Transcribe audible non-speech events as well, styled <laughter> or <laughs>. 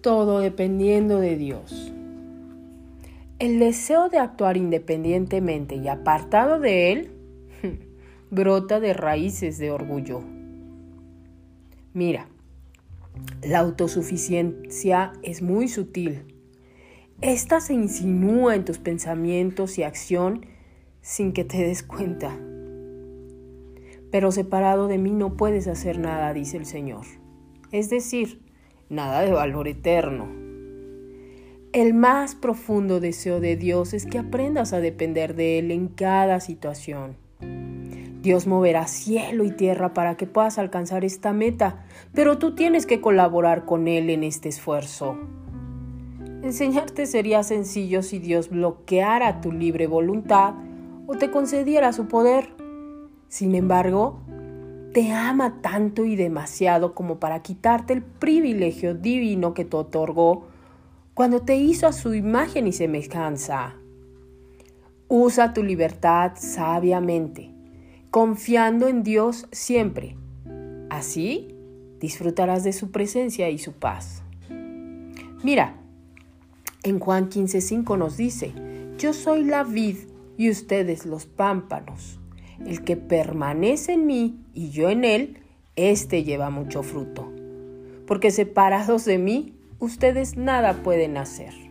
todo dependiendo de Dios. El deseo de actuar independientemente y apartado de Él <laughs> brota de raíces de orgullo. Mira, la autosuficiencia es muy sutil. Esta se insinúa en tus pensamientos y acción sin que te des cuenta. Pero separado de mí no puedes hacer nada, dice el Señor. Es decir, nada de valor eterno. El más profundo deseo de Dios es que aprendas a depender de Él en cada situación. Dios moverá cielo y tierra para que puedas alcanzar esta meta, pero tú tienes que colaborar con Él en este esfuerzo. Enseñarte sería sencillo si Dios bloqueara tu libre voluntad o te concediera su poder. Sin embargo, te ama tanto y demasiado como para quitarte el privilegio divino que te otorgó cuando te hizo a su imagen y semejanza. Usa tu libertad sabiamente, confiando en Dios siempre. Así disfrutarás de su presencia y su paz. Mira, en Juan 15:5 nos dice, yo soy la vid y ustedes los pámpanos. El que permanece en mí y yo en él, éste lleva mucho fruto. Porque separados de mí, ustedes nada pueden hacer.